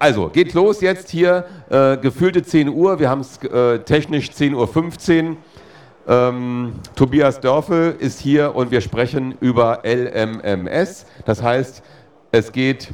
Also, geht los jetzt hier, äh, gefühlte 10 Uhr, wir haben es äh, technisch 10.15 Uhr. Ähm, Tobias Dörfel ist hier und wir sprechen über LMMS. Das heißt, es geht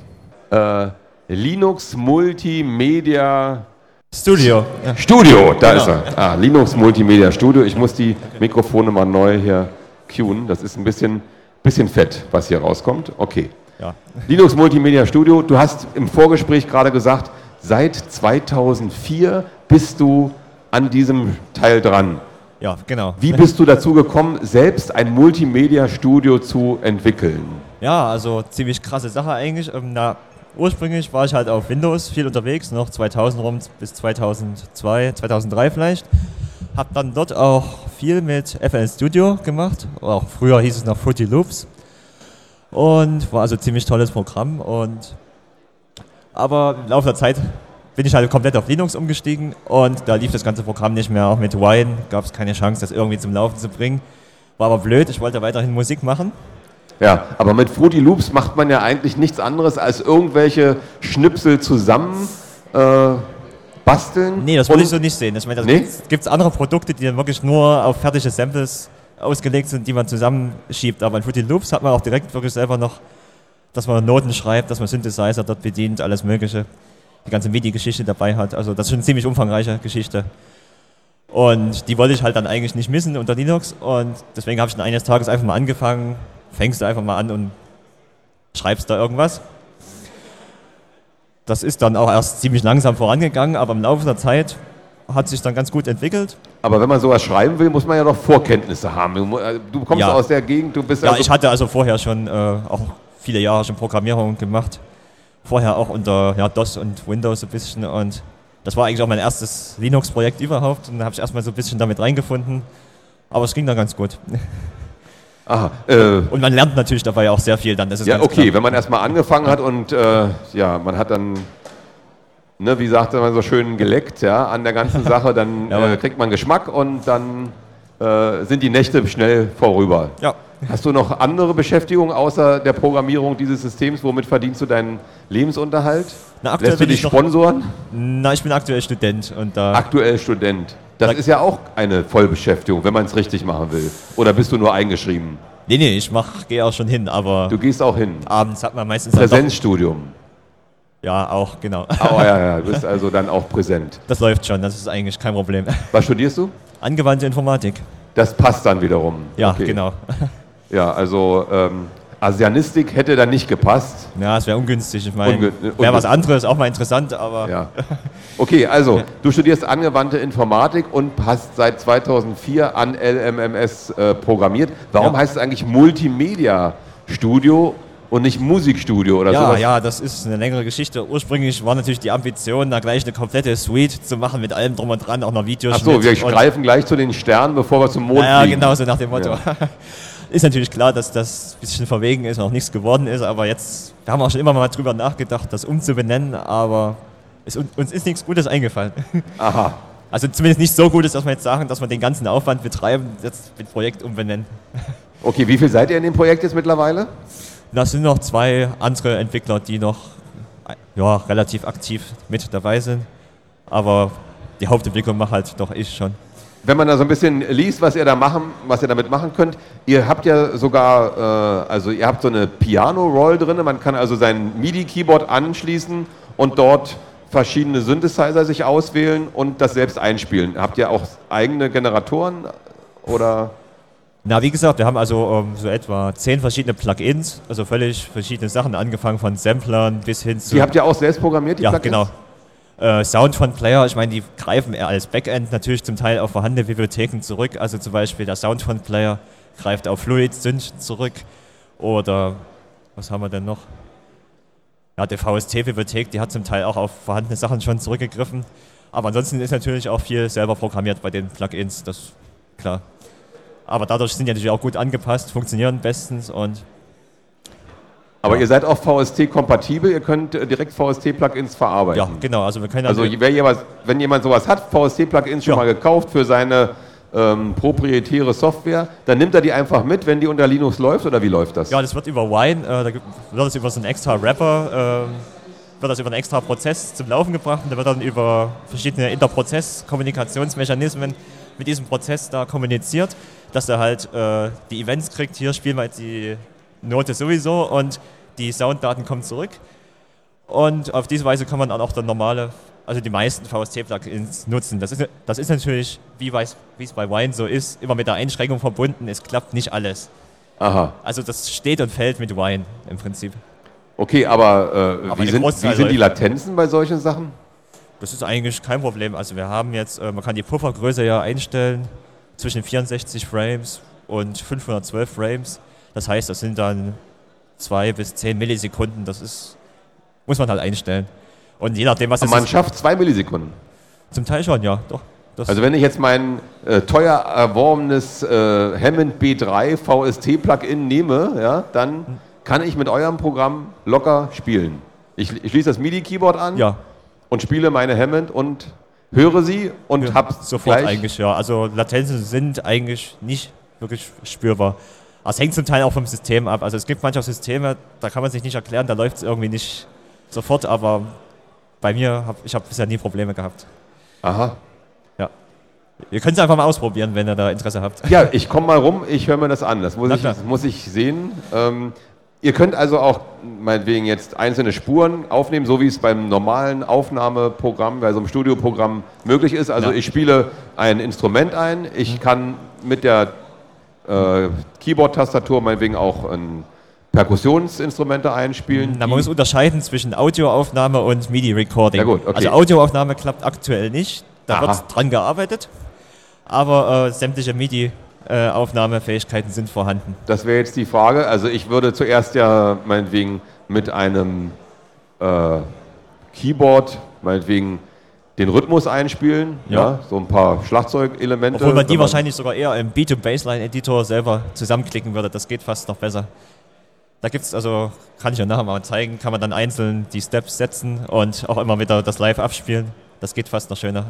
äh, Linux Multimedia Studio. Studio, da genau. ist er. Ah, Linux Multimedia Studio. Ich muss die Mikrofone mal neu hier cueen. Das ist ein bisschen, bisschen fett, was hier rauskommt. Okay. Ja. Linux Multimedia Studio. Du hast im Vorgespräch gerade gesagt, seit 2004 bist du an diesem Teil dran. Ja, genau. Wie bist du dazu gekommen, selbst ein Multimedia-Studio zu entwickeln? Ja, also ziemlich krasse Sache eigentlich. Ähm, na, ursprünglich war ich halt auf Windows viel unterwegs, noch 2000 rum bis 2002, 2003 vielleicht. Hab dann dort auch viel mit FL Studio gemacht. Auch früher hieß es noch Fruity Loops. Und war also ein ziemlich tolles Programm. Und aber im Laufe der Zeit bin ich halt komplett auf Linux umgestiegen und da lief das ganze Programm nicht mehr. Auch mit Wine gab es keine Chance, das irgendwie zum Laufen zu bringen. War aber blöd, ich wollte weiterhin Musik machen. Ja, aber mit Fruity Loops macht man ja eigentlich nichts anderes als irgendwelche Schnipsel zusammen äh, basteln. Nee, das wollte ich so nicht sehen. Ich meine, da nee? gibt es andere Produkte, die dann wirklich nur auf fertige Samples ausgelegt sind, die man zusammenschiebt. Aber in Fruity Loops hat man auch direkt wirklich selber noch, dass man Noten schreibt, dass man Synthesizer dort bedient, alles Mögliche die ganze MIDI-Geschichte dabei hat. Also das ist schon eine ziemlich umfangreiche Geschichte. Und die wollte ich halt dann eigentlich nicht missen unter Linux und deswegen habe ich dann eines Tages einfach mal angefangen, fängst du einfach mal an und schreibst da irgendwas. Das ist dann auch erst ziemlich langsam vorangegangen, aber im Laufe der Zeit hat sich dann ganz gut entwickelt. Aber wenn man sowas schreiben will, muss man ja noch Vorkenntnisse haben. Du kommst ja. aus der Gegend, du bist Ja, also ich hatte also vorher schon äh, auch viele Jahre schon Programmierung gemacht vorher auch unter ja, DOS und Windows ein bisschen und das war eigentlich auch mein erstes Linux-Projekt überhaupt und da habe ich erstmal so ein bisschen damit reingefunden, aber es ging dann ganz gut. Aha, äh, und man lernt natürlich dabei auch sehr viel dann. ja, okay, klar. wenn man erstmal angefangen hat und äh, ja, man hat dann, ne, wie sagte man so schön, geleckt ja, an der ganzen Sache, dann ja, äh, kriegt man Geschmack und dann äh, sind die Nächte schnell vorüber. Ja. Hast du noch andere Beschäftigungen außer der Programmierung dieses Systems? Womit verdienst du deinen Lebensunterhalt? Na, aktuell Lässt du dich sponsoren? Na, ich bin aktuell Student. Und da aktuell Student. Das da ist ja auch eine Vollbeschäftigung, wenn man es richtig machen will. Oder bist du nur eingeschrieben? Nee, nee, ich gehe auch schon hin, aber. Du gehst auch hin. Abends hat man meistens. Präsenzstudium. Ja, auch, genau. Oh ja, ja, du bist also dann auch präsent. Das läuft schon, das ist eigentlich kein Problem. Was studierst du? Angewandte Informatik. Das passt dann wiederum. Ja, okay. genau. Ja, also ähm, Asianistik hätte dann nicht gepasst. Ja, es wäre ungünstig. Ich meine, wäre was anderes, auch mal interessant, aber. Ja. Okay, also du studierst angewandte Informatik und hast seit 2004 an LMMS äh, programmiert. Warum ja. heißt es eigentlich Multimedia Studio und nicht Musikstudio oder ja, sowas? Ja, das ist eine längere Geschichte. Ursprünglich war natürlich die Ambition, da gleich eine komplette Suite zu machen mit allem drum und dran, auch noch Videos. Achso, wir greifen gleich zu den Sternen, bevor wir zum Mond ja, fliegen. Ja, genau so nach dem Motto. Ja. Ist natürlich klar, dass das ein bisschen verwegen ist und auch nichts geworden ist, aber jetzt, wir haben auch schon immer mal drüber nachgedacht, das umzubenennen, aber es, uns ist nichts Gutes eingefallen. Aha. Also zumindest nicht so Gutes, dass wir jetzt sagen, dass wir den ganzen Aufwand betreiben, jetzt mit Projekt umbenennen. Okay, wie viel seid ihr in dem Projekt jetzt mittlerweile? Das sind noch zwei andere Entwickler, die noch ja, relativ aktiv mit dabei sind. Aber die Hauptentwicklung macht halt doch ich schon wenn man da so ein bisschen liest, was ihr da machen, was ihr damit machen könnt, ihr habt ja sogar, äh, also ihr habt so eine Piano-Roll drin, man kann also sein MIDI-Keyboard anschließen und dort verschiedene Synthesizer sich auswählen und das selbst einspielen. Habt ihr auch eigene Generatoren oder? Na, wie gesagt, wir haben also ähm, so etwa zehn verschiedene Plugins, also völlig verschiedene Sachen, angefangen von Samplern bis hin zu. Die habt ihr auch selbst programmiert, die ja, Plugins? genau. Äh, Sound von Player, ich meine, die greifen eher als Backend natürlich zum Teil auf vorhandene Bibliotheken zurück. Also zum Beispiel der Sound von Player greift auf Fluid Synth zurück. Oder was haben wir denn noch? Ja, die VST-Bibliothek, die hat zum Teil auch auf vorhandene Sachen schon zurückgegriffen. Aber ansonsten ist natürlich auch viel selber programmiert bei den Plugins, das klar. Aber dadurch sind die natürlich auch gut angepasst, funktionieren bestens und aber ja. ihr seid auch VST-kompatibel, ihr könnt äh, direkt VST-Plugins verarbeiten. Ja, genau. Also, wir können also jemand, wenn jemand sowas hat, VST-Plugins schon ja. mal gekauft für seine ähm, proprietäre Software, dann nimmt er die einfach mit, wenn die unter Linux läuft oder wie läuft das? Ja, das wird über Wine, äh, da wird es über so einen extra Wrapper wird das über einen extra Prozess zum Laufen gebracht und da wird dann über verschiedene Interprozess-Kommunikationsmechanismen mit diesem Prozess da kommuniziert, dass er halt äh, die Events kriegt, hier spielen wir jetzt die Note sowieso und die Sounddaten kommen zurück. Und auf diese Weise kann man dann auch dann normale, also die meisten VST-Plugins nutzen. Das ist, das ist natürlich, wie es bei Wine so ist, immer mit der Einschränkung verbunden, es klappt nicht alles. Aha. Also das steht und fällt mit Wine im Prinzip. Okay, aber, äh, aber wie, sind, wie sind die Latenzen bei solchen Sachen? Das ist eigentlich kein Problem. Also wir haben jetzt, äh, man kann die Puffergröße ja einstellen zwischen 64 Frames und 512 Frames. Das heißt, das sind dann zwei bis zehn Millisekunden. Das ist, muss man halt einstellen. Und je nachdem, was Aber man schafft zwei Millisekunden. Zum Teil schon, ja, doch. also wenn ich jetzt mein äh, teuer erworbenes äh, Hammond B3 VST-Plugin nehme, ja, dann hm. kann ich mit eurem Programm locker spielen. Ich, ich schließe das MIDI-Keyboard an ja. und spiele meine Hammond und höre sie und ja, habe sofort eigentlich ja. Also Latenzen sind eigentlich nicht wirklich spürbar. Es hängt zum Teil auch vom System ab. Also es gibt manche Systeme, da kann man sich nicht erklären, da läuft es irgendwie nicht sofort, aber bei mir, hab, ich habe bisher nie Probleme gehabt. Aha. Ja. Ihr könnt es einfach mal ausprobieren, wenn ihr da Interesse habt. Ja, ich komme mal rum, ich höre mir das an. Das muss, ich, das muss ich sehen. Ähm, ihr könnt also auch meinetwegen jetzt einzelne Spuren aufnehmen, so wie es beim normalen Aufnahmeprogramm, bei so einem Studioprogramm möglich ist. Also ja. ich spiele ein Instrument ein, ich mhm. kann mit der äh, Keyboard-Tastatur meinetwegen auch ein Perkussionsinstrumente einspielen. Na, man muss unterscheiden zwischen Audioaufnahme und MIDI-Recording. Ja okay. Also Audioaufnahme klappt aktuell nicht, da Aha. wird dran gearbeitet, aber äh, sämtliche MIDI-Aufnahmefähigkeiten sind vorhanden. Das wäre jetzt die Frage. Also ich würde zuerst ja meinetwegen mit einem äh, Keyboard, meinetwegen den Rhythmus einspielen, ja. ja so ein paar Schlagzeugelemente. Obwohl man die wahrscheinlich sogar eher im Beat- und Bassline-Editor selber zusammenklicken würde, das geht fast noch besser. Da gibt es, also kann ich ja nachher mal zeigen, kann man dann einzeln die Steps setzen und auch immer wieder das live abspielen. Das geht fast noch schöner.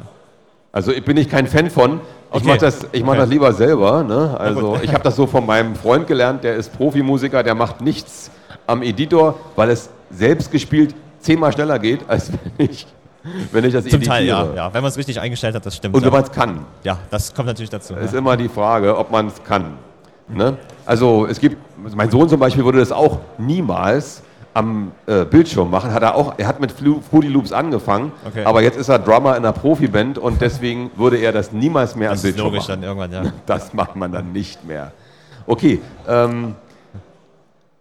Also ich bin ich kein Fan von. Ich okay. mache das, mach okay. das lieber selber. Ne? Also ich habe das so von meinem Freund gelernt, der ist Profimusiker, der macht nichts am Editor, weil es selbst gespielt zehnmal schneller geht, als wenn ich wenn ich das Zum editiere. Teil, ja. ja. Wenn man es richtig eingestellt hat, das stimmt. Und wenn man es kann. Ja, das kommt natürlich dazu. Es ist ja. immer die Frage, ob man es kann. Ne? Also es gibt, mein Sohn zum Beispiel würde das auch niemals am äh, Bildschirm machen. Hat er auch, er hat mit Fruity Loops angefangen, okay. aber jetzt ist er Drummer in einer Profiband und deswegen würde er das niemals mehr das am Bildschirm logisch machen. Dann irgendwann, ja. Das macht man dann nicht mehr. Okay, ähm,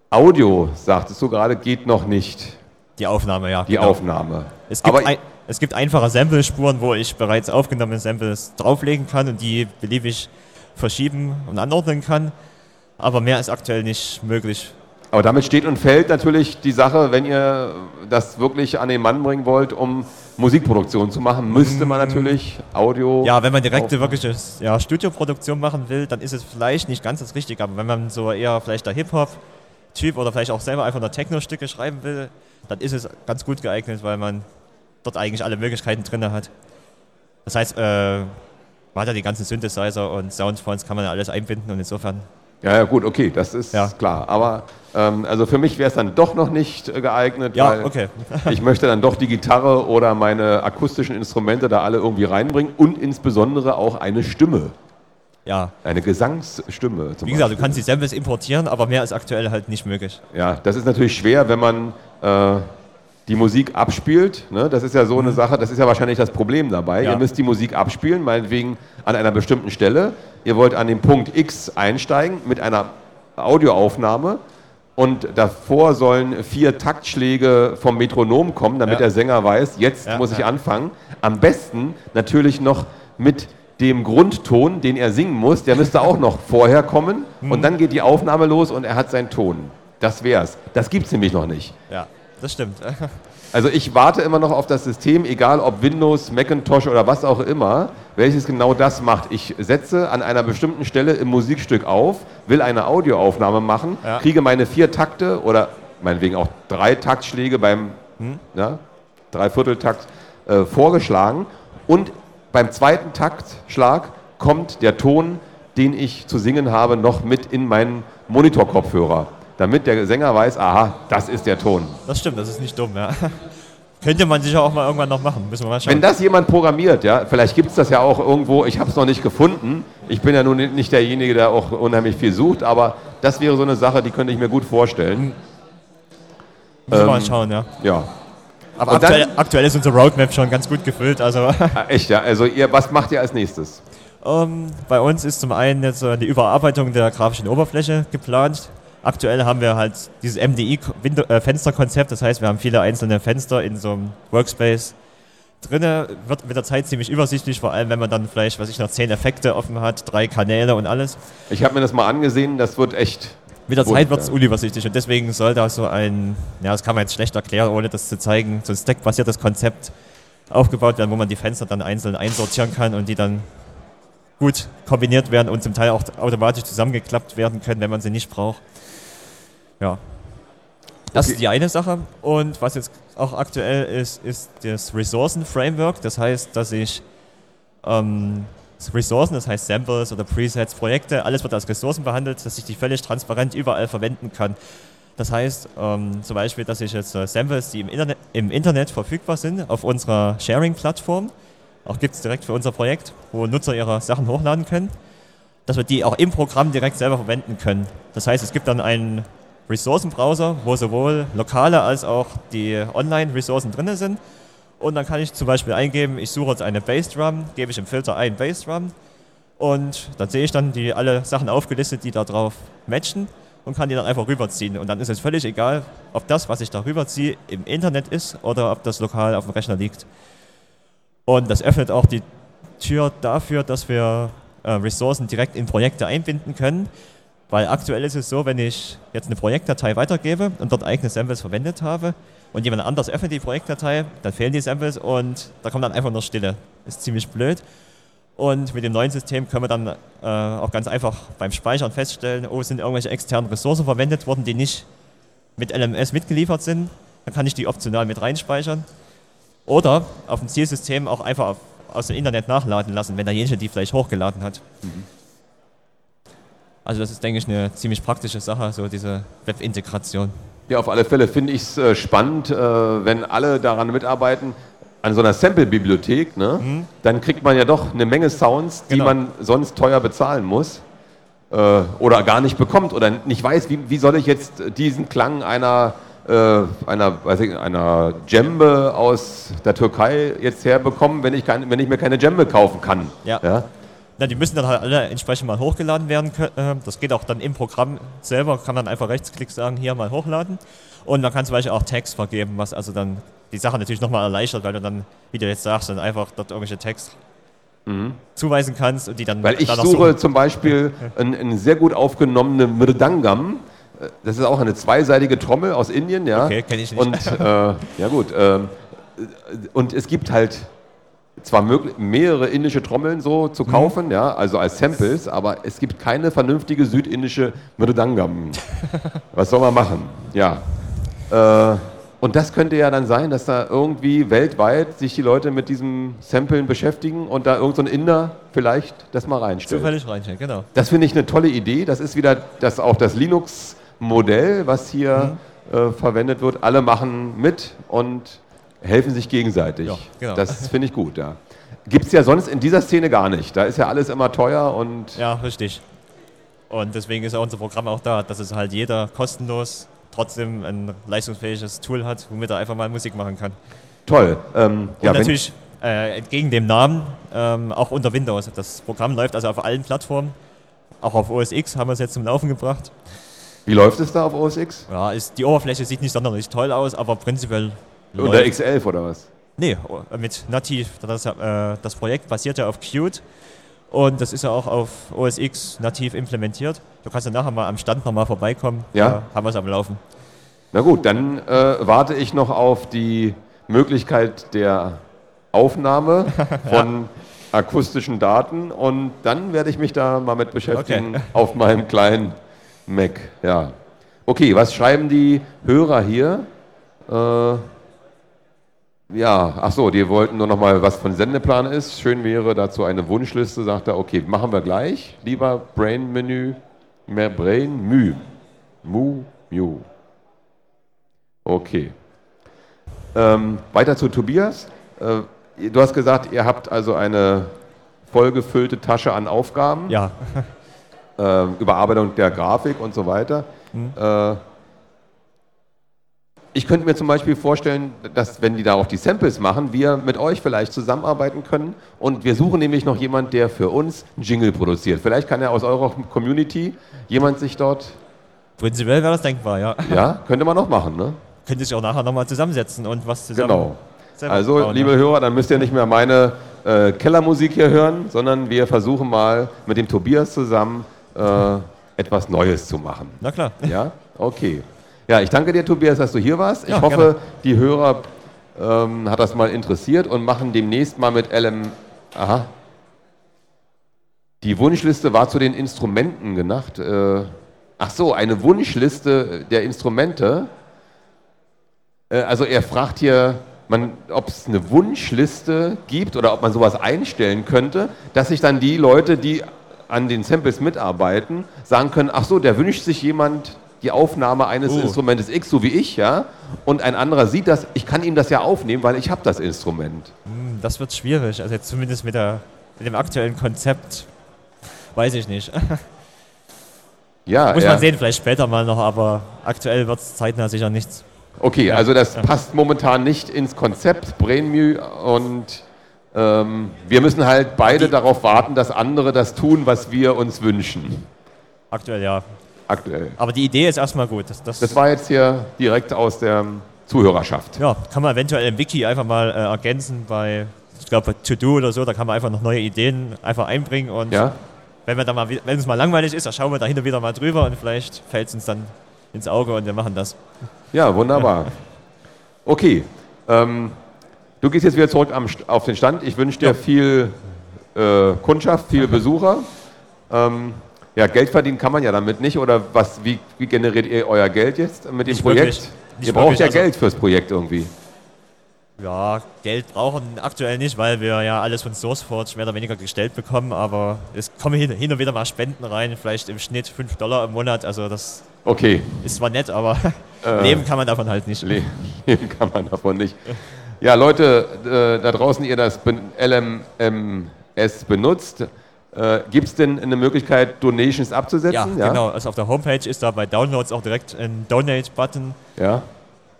Audio, sagtest du gerade, geht noch nicht. Die Aufnahme, ja. Die genau. Aufnahme. Es gibt, ein, es gibt einfache Sample-Spuren, wo ich bereits aufgenommene Samples drauflegen kann und die beliebig verschieben und anordnen kann. Aber mehr ist aktuell nicht möglich. Aber damit steht und fällt natürlich die Sache, wenn ihr das wirklich an den Mann bringen wollt, um Musikproduktion zu machen, müsste man natürlich Audio. Ja, wenn man direkte wirkliche ja, Studioproduktion machen will, dann ist es vielleicht nicht ganz das Richtige. Aber wenn man so eher vielleicht der Hip-Hop-Typ oder vielleicht auch selber einfach nur Techno-Stücke schreiben will, dann ist es ganz gut geeignet, weil man dort eigentlich alle Möglichkeiten drin hat. Das heißt, äh, man hat ja die ganzen Synthesizer und Soundfonts, kann man ja alles einbinden und insofern. Ja, ja, gut, okay, das ist ja. klar. Aber ähm, also für mich wäre es dann doch noch nicht äh, geeignet, ja, weil okay. ich möchte dann doch die Gitarre oder meine akustischen Instrumente da alle irgendwie reinbringen und insbesondere auch eine Stimme. Ja. Eine Gesangsstimme. Wie gesagt, du kannst die Samples importieren, aber mehr ist aktuell halt nicht möglich. Ja, das ist natürlich schwer, wenn man äh, die Musik abspielt. Ne? Das ist ja so eine mhm. Sache, das ist ja wahrscheinlich das Problem dabei. Ja. Ihr müsst die Musik abspielen, meinetwegen an einer bestimmten Stelle. Ihr wollt an den Punkt X einsteigen mit einer Audioaufnahme und davor sollen vier Taktschläge vom Metronom kommen, damit ja. der Sänger weiß, jetzt ja, muss ich anfangen. Am besten natürlich noch mit dem Grundton, den er singen muss, der müsste auch noch vorher kommen mhm. und dann geht die Aufnahme los und er hat seinen Ton. Das wär's. Das gibt's nämlich noch nicht. Ja das stimmt. Also ich warte immer noch auf das System, egal ob Windows, Macintosh oder was auch immer, welches genau das macht. Ich setze an einer bestimmten Stelle im Musikstück auf, will eine Audioaufnahme machen, ja. kriege meine vier Takte oder meinetwegen auch drei Taktschläge beim hm? ja, Dreivierteltakt äh, vorgeschlagen und beim zweiten Taktschlag kommt der Ton, den ich zu singen habe, noch mit in meinen Monitorkopfhörer damit der Sänger weiß, aha, das ist der Ton. Das stimmt, das ist nicht dumm, ja. Könnte man sicher auch mal irgendwann noch machen. Müssen wir mal schauen. Wenn das jemand programmiert, ja, vielleicht gibt es das ja auch irgendwo, ich habe es noch nicht gefunden. Ich bin ja nun nicht derjenige, der auch unheimlich viel sucht, aber das wäre so eine Sache, die könnte ich mir gut vorstellen. Müssen wir ähm, mal schauen, ja. Ja. Aber aktuell, dann, aktuell, ist unsere Roadmap schon ganz gut gefüllt. Also. Echt, ja? Also ihr, was macht ihr als nächstes? Um, ähm, bei uns ist zum einen jetzt so die Überarbeitung der grafischen Oberfläche geplant. Aktuell haben wir halt dieses MDI-Fensterkonzept, das heißt, wir haben viele einzelne Fenster in so einem Workspace drinne wird mit der Zeit ziemlich übersichtlich, vor allem wenn man dann vielleicht, was ich noch zehn Effekte offen hat, drei Kanäle und alles. Ich habe mir das mal angesehen, das wird echt. Mit der Zeit wird es unübersichtlich und deswegen soll da so ein, ja, das kann man jetzt schlecht erklären, ohne das zu zeigen, so ein Stack-basiertes Konzept aufgebaut werden, wo man die Fenster dann einzeln einsortieren kann und die dann gut kombiniert werden und zum Teil auch automatisch zusammengeklappt werden können, wenn man sie nicht braucht. Ja. Das okay. ist die eine Sache. Und was jetzt auch aktuell ist, ist das Ressourcen-Framework. Das heißt, dass ich ähm, Ressourcen, das heißt Samples oder Presets, Projekte, alles wird als Ressourcen behandelt, dass ich die völlig transparent überall verwenden kann. Das heißt ähm, zum Beispiel, dass ich jetzt äh, Samples, die im Internet, im Internet verfügbar sind, auf unserer Sharing-Plattform, auch gibt es direkt für unser Projekt, wo Nutzer ihre Sachen hochladen können, dass wir die auch im Programm direkt selber verwenden können. Das heißt, es gibt dann einen Ressourcenbrowser, wo sowohl lokale als auch die Online-Ressourcen drin sind. Und dann kann ich zum Beispiel eingeben, ich suche jetzt eine Bassdrum, gebe ich im Filter ein Bassdrum und dann sehe ich dann die alle Sachen aufgelistet, die da drauf matchen und kann die dann einfach rüberziehen. Und dann ist es völlig egal, ob das, was ich da rüberziehe, im Internet ist oder ob das lokal auf dem Rechner liegt. Und das öffnet auch die Tür dafür, dass wir äh, Ressourcen direkt in Projekte einbinden können. Weil aktuell ist es so, wenn ich jetzt eine Projektdatei weitergebe und dort eigene Samples verwendet habe und jemand anders öffnet die Projektdatei, dann fehlen die Samples und da kommt dann einfach nur Stille. Ist ziemlich blöd. Und mit dem neuen System können wir dann äh, auch ganz einfach beim Speichern feststellen, oh, sind irgendwelche externen Ressourcen verwendet worden, die nicht mit LMS mitgeliefert sind. Dann kann ich die optional mit reinspeichern. Oder auf dem Zielsystem auch einfach aus dem Internet nachladen lassen, wenn derjenige die vielleicht hochgeladen hat. Mhm. Also das ist, denke ich, eine ziemlich praktische Sache, so diese Web-Integration. Ja, auf alle Fälle finde ich es äh, spannend, äh, wenn alle daran mitarbeiten, an so einer Sample-Bibliothek, ne, mhm. dann kriegt man ja doch eine Menge Sounds, die genau. man sonst teuer bezahlen muss äh, oder gar nicht bekommt oder nicht weiß, wie, wie soll ich jetzt diesen Klang einer, einer, weiß ich, einer Djembe aus der Türkei jetzt herbekommen, wenn ich, kein, wenn ich mir keine Djembe kaufen kann. Ja. ja? Na, die müssen dann halt alle entsprechend mal hochgeladen werden können. Ähm, das geht auch dann im Programm selber, kann man einfach Rechtsklick sagen, hier mal hochladen. Und man kann zum Beispiel auch Text vergeben, was also dann die Sache natürlich nochmal erleichtert, weil du dann, wie du jetzt sagst, dann einfach dort irgendwelche Text mhm. zuweisen kannst und die dann. Weil ich suche so zum Beispiel einen, einen, sehr gut aufgenommenen Mridangam. Das ist auch eine zweiseitige Trommel aus Indien, ja. Okay, kenne ich nicht. Und äh, ja gut. Äh, und es gibt halt zwar mehrere indische Trommeln so zu mhm. kaufen, mhm. ja, also als Samples, aber es gibt keine vernünftige südindische Mridangam. Was soll man machen? Ja. Äh, und das könnte ja dann sein, dass da irgendwie weltweit sich die Leute mit diesem Samplen beschäftigen und da irgendein so Inder vielleicht das mal reinstellt. Zufällig reinstellt, genau. Das finde ich eine tolle Idee. Das ist wieder das, auch das Linux-Modell, was hier mhm. äh, verwendet wird. Alle machen mit und helfen sich gegenseitig. Ja, genau. Das finde ich gut, ja. Gibt es ja sonst in dieser Szene gar nicht. Da ist ja alles immer teuer und. Ja, richtig. Und deswegen ist ja unser Programm auch da, dass es halt jeder kostenlos trotzdem ein leistungsfähiges Tool hat, womit er einfach mal Musik machen kann. Toll. Ähm, und ja, natürlich äh, entgegen dem Namen ähm, auch unter Windows. Das Programm läuft also auf allen Plattformen. Auch auf OS X haben wir es jetzt zum Laufen gebracht. Wie läuft es da auf OS X? Ja, ist, die Oberfläche sieht nicht sonderlich toll aus, aber prinzipiell oder X11 oder was? Nee, mit Nativ. Das, äh, das Projekt basiert ja auf Qt und das ist ja auch auf OS X nativ implementiert. Du kannst ja nachher mal am Stand nochmal vorbeikommen. Ja. Da haben wir es am Laufen. Na gut, dann äh, warte ich noch auf die Möglichkeit der Aufnahme von ja. akustischen Daten und dann werde ich mich da mal mit beschäftigen okay. auf meinem kleinen Mac. Ja. Okay, was schreiben die Hörer hier? Äh, ja, ach so, die wollten nur noch mal, was von Sendeplan ist. Schön wäre dazu eine Wunschliste, sagt er, okay, machen wir gleich. Lieber Brain Menü, mehr Brain Mü. Mu, Mu. Okay. Ähm, weiter zu Tobias. Äh, du hast gesagt, ihr habt also eine vollgefüllte Tasche an Aufgaben. Ja. Äh, Überarbeitung der Grafik und so weiter. Mhm. Äh, ich könnte mir zum Beispiel vorstellen, dass wenn die da auch die Samples machen, wir mit euch vielleicht zusammenarbeiten können und wir suchen nämlich noch jemanden, der für uns einen Jingle produziert. Vielleicht kann ja aus eurer Community jemand sich dort... Prinzipiell wäre das denkbar, ja. Ja, könnte man noch machen, ne? Könnte sich auch nachher nochmal zusammensetzen und was zusammen... Genau. Also, bauen, liebe ja. Hörer, dann müsst ihr nicht mehr meine äh, Kellermusik hier hören, sondern wir versuchen mal mit dem Tobias zusammen äh, etwas Neues zu machen. Na klar. Ja, okay. Ja, ich danke dir, Tobias, dass du hier warst. Ich ja, hoffe, gerne. die Hörer ähm, hat das mal interessiert und machen demnächst mal mit LM. Aha. Die Wunschliste war zu den Instrumenten gedacht. Äh, ach so, eine Wunschliste der Instrumente. Äh, also er fragt hier, ob es eine Wunschliste gibt oder ob man sowas einstellen könnte, dass sich dann die Leute, die an den Samples mitarbeiten, sagen können, ach so, der wünscht sich jemand die Aufnahme eines oh. Instrumentes X, so wie ich, ja, und ein anderer sieht das, ich kann ihm das ja aufnehmen, weil ich habe das Instrument. Hm, das wird schwierig, also jetzt zumindest mit, der, mit dem aktuellen Konzept, weiß ich nicht. Ja, Muss man sehen, vielleicht später mal noch, aber aktuell wird es zeitnah sicher nichts. Okay, ja, also das ja. passt momentan nicht ins Konzept Brainmu und ähm, wir müssen halt beide die, darauf warten, dass andere das tun, was wir uns wünschen. Aktuell ja aktuell. Aber die Idee ist erstmal gut. Das, das, das war jetzt hier direkt aus der Zuhörerschaft. Ja, kann man eventuell im Wiki einfach mal äh, ergänzen bei, ich glaube, To-Do oder so, da kann man einfach noch neue Ideen einfach einbringen und ja. wenn, wir da mal, wenn es mal langweilig ist, dann schauen wir da hin und wieder mal drüber und vielleicht fällt es uns dann ins Auge und wir machen das. Ja, wunderbar. Okay, ähm, du gehst jetzt wieder zurück am, auf den Stand. Ich wünsche dir ja. viel äh, Kundschaft, viele Besucher. Ähm, ja, Geld verdienen kann man ja damit nicht. Oder was, wie, wie generiert ihr euer Geld jetzt mit dem nicht Projekt? Ihr braucht ja also Geld fürs Projekt irgendwie. Ja, Geld brauchen aktuell nicht, weil wir ja alles von SourceForge mehr oder weniger gestellt bekommen, aber es kommen hin und wieder mal Spenden rein, vielleicht im Schnitt 5 Dollar im Monat, also das okay. ist zwar nett, aber äh, leben kann man davon halt nicht. Leben kann man davon nicht. Ja, Leute, äh, da draußen, ihr das LMS benutzt, äh, Gibt es denn eine Möglichkeit, Donations abzusetzen? Ja, ja, genau. Also auf der Homepage ist da bei Downloads auch direkt ein Donate-Button. Ja.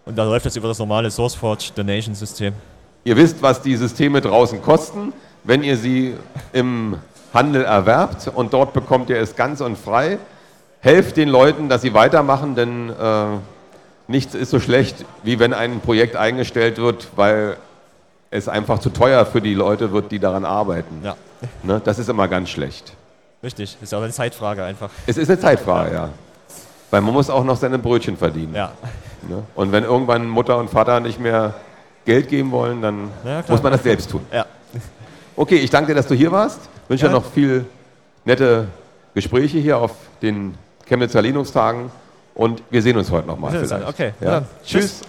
Und da läuft das über das normale SourceForge Donation-System. Ihr wisst, was die Systeme draußen kosten. Wenn ihr sie im Handel erwerbt und dort bekommt ihr es ganz und frei, helft den Leuten, dass sie weitermachen, denn äh, nichts ist so schlecht, wie wenn ein Projekt eingestellt wird, weil es einfach zu teuer für die Leute wird, die daran arbeiten. Ja. Ne, das ist immer ganz schlecht. Richtig, ist auch eine Zeitfrage einfach. Es ist eine Zeitfrage, ja. ja. Weil man muss auch noch seine Brötchen verdienen. Ja. Ne? Und wenn irgendwann Mutter und Vater nicht mehr Geld geben wollen, dann ja, muss man das selbst tun. Ja. Okay, ich danke dir, dass du hier warst. Ich wünsche dir noch viel nette Gespräche hier auf den Chemnitzer Linux-Tagen und wir sehen uns heute nochmal. Okay, ja. Tschüss. Tschüss.